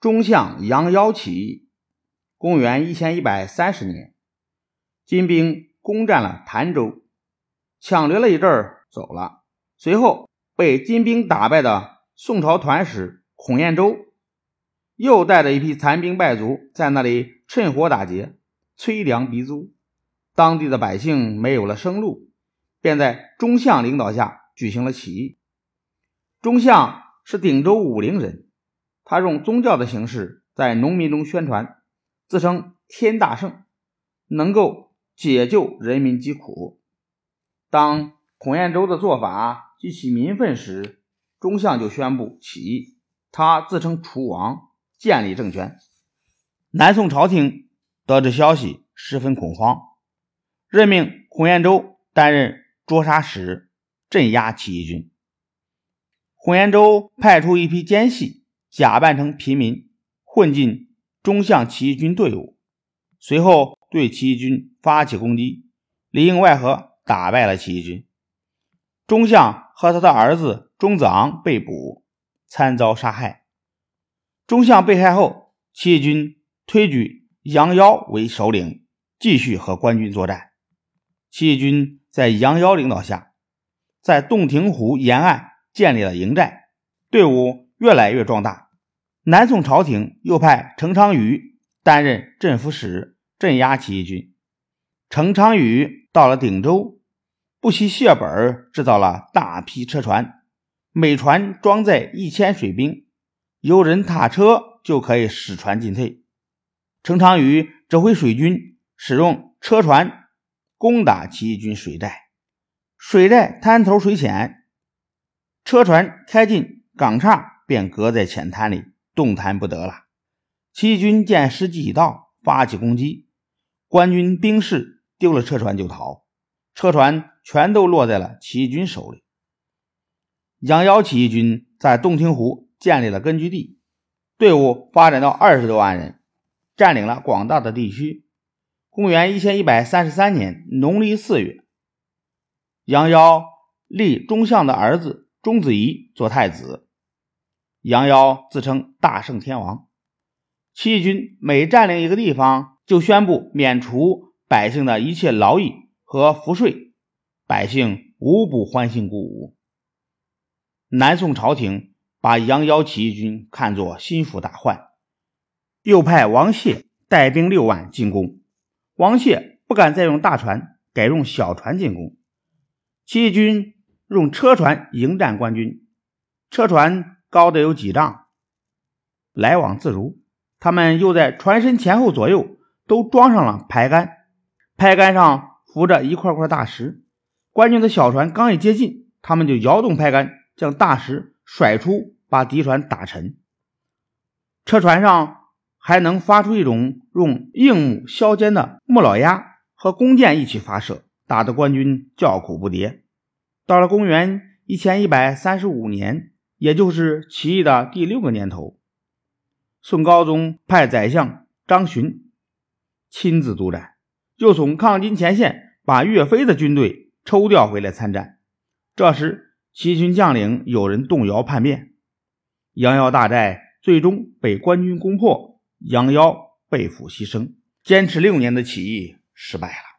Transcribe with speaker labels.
Speaker 1: 中相杨妖起义。公元一千一百三十年，金兵攻占了潭州，抢掠了一阵儿走了。随后被金兵打败的宋朝团使孔彦州，又带着一批残兵败卒在那里趁火打劫，催粮逼租。当地的百姓没有了生路，便在中相领导下举行了起义。中相是鼎州武陵人。他用宗教的形式在农民中宣传，自称天大圣，能够解救人民疾苦。当孔彦州的做法激起民愤时，中相就宣布起义。他自称楚王，建立政权。南宋朝廷得知消息，十分恐慌，任命孔彦州担任捉杀使，镇压起义军。孔彦州派出一批奸细。假扮成平民，混进中相起义军队伍，随后对起义军发起攻击，里应外合打败了起义军。中相和他的儿子钟子昂被捕，参遭杀害。中相被害后，起义军推举杨妖为首领，继续和官军作战。起义军在杨妖领导下，在洞庭湖沿岸建立了营寨，队伍。越来越壮大，南宋朝廷又派程昌瑜担任镇抚使，镇压起义军。程昌瑜到了鼎州，不惜血本制造了大批车船，每船装载一千水兵，由人踏车就可以使船进退。程昌瑜指挥水军使用车船攻打起义军水寨，水寨滩头水浅，车船开进港岔。便搁在浅滩里，动弹不得了。起义军见时机已到，发起攻击。官军兵士丢了车船就逃，车船全都落在了起义军手里。杨妖起义军在洞庭湖建立了根据地，队伍发展到二十多万人，占领了广大的地区。公元一千一百三十三年农历四月，杨妖立中相的儿子钟子仪做太子。杨妖自称大圣天王，起义军每占领一个地方，就宣布免除百姓的一切劳役和赋税，百姓无不欢欣鼓舞。南宋朝廷把杨妖起义军看作心腹大患，又派王谢带兵六万进攻。王谢不敢再用大船，改用小船进攻。起义军用车船迎战官军，车船。高的有几丈，来往自如。他们又在船身前后左右都装上了排杆，排杆上浮着一块块大石。官军的小船刚一接近，他们就摇动排杆，将大石甩出，把敌船打沉。车船上还能发出一种用硬木削尖的木老鸭和弓箭一起发射，打得官军叫苦不迭。到了公元一千一百三十五年。也就是起义的第六个年头，宋高宗派宰相张巡亲自督战，又从抗金前线把岳飞的军队抽调回来参战。这时，起义军将领有人动摇叛变，杨妖大寨最终被官军攻破，杨妖被俘牺牲。坚持六年的起义失败了。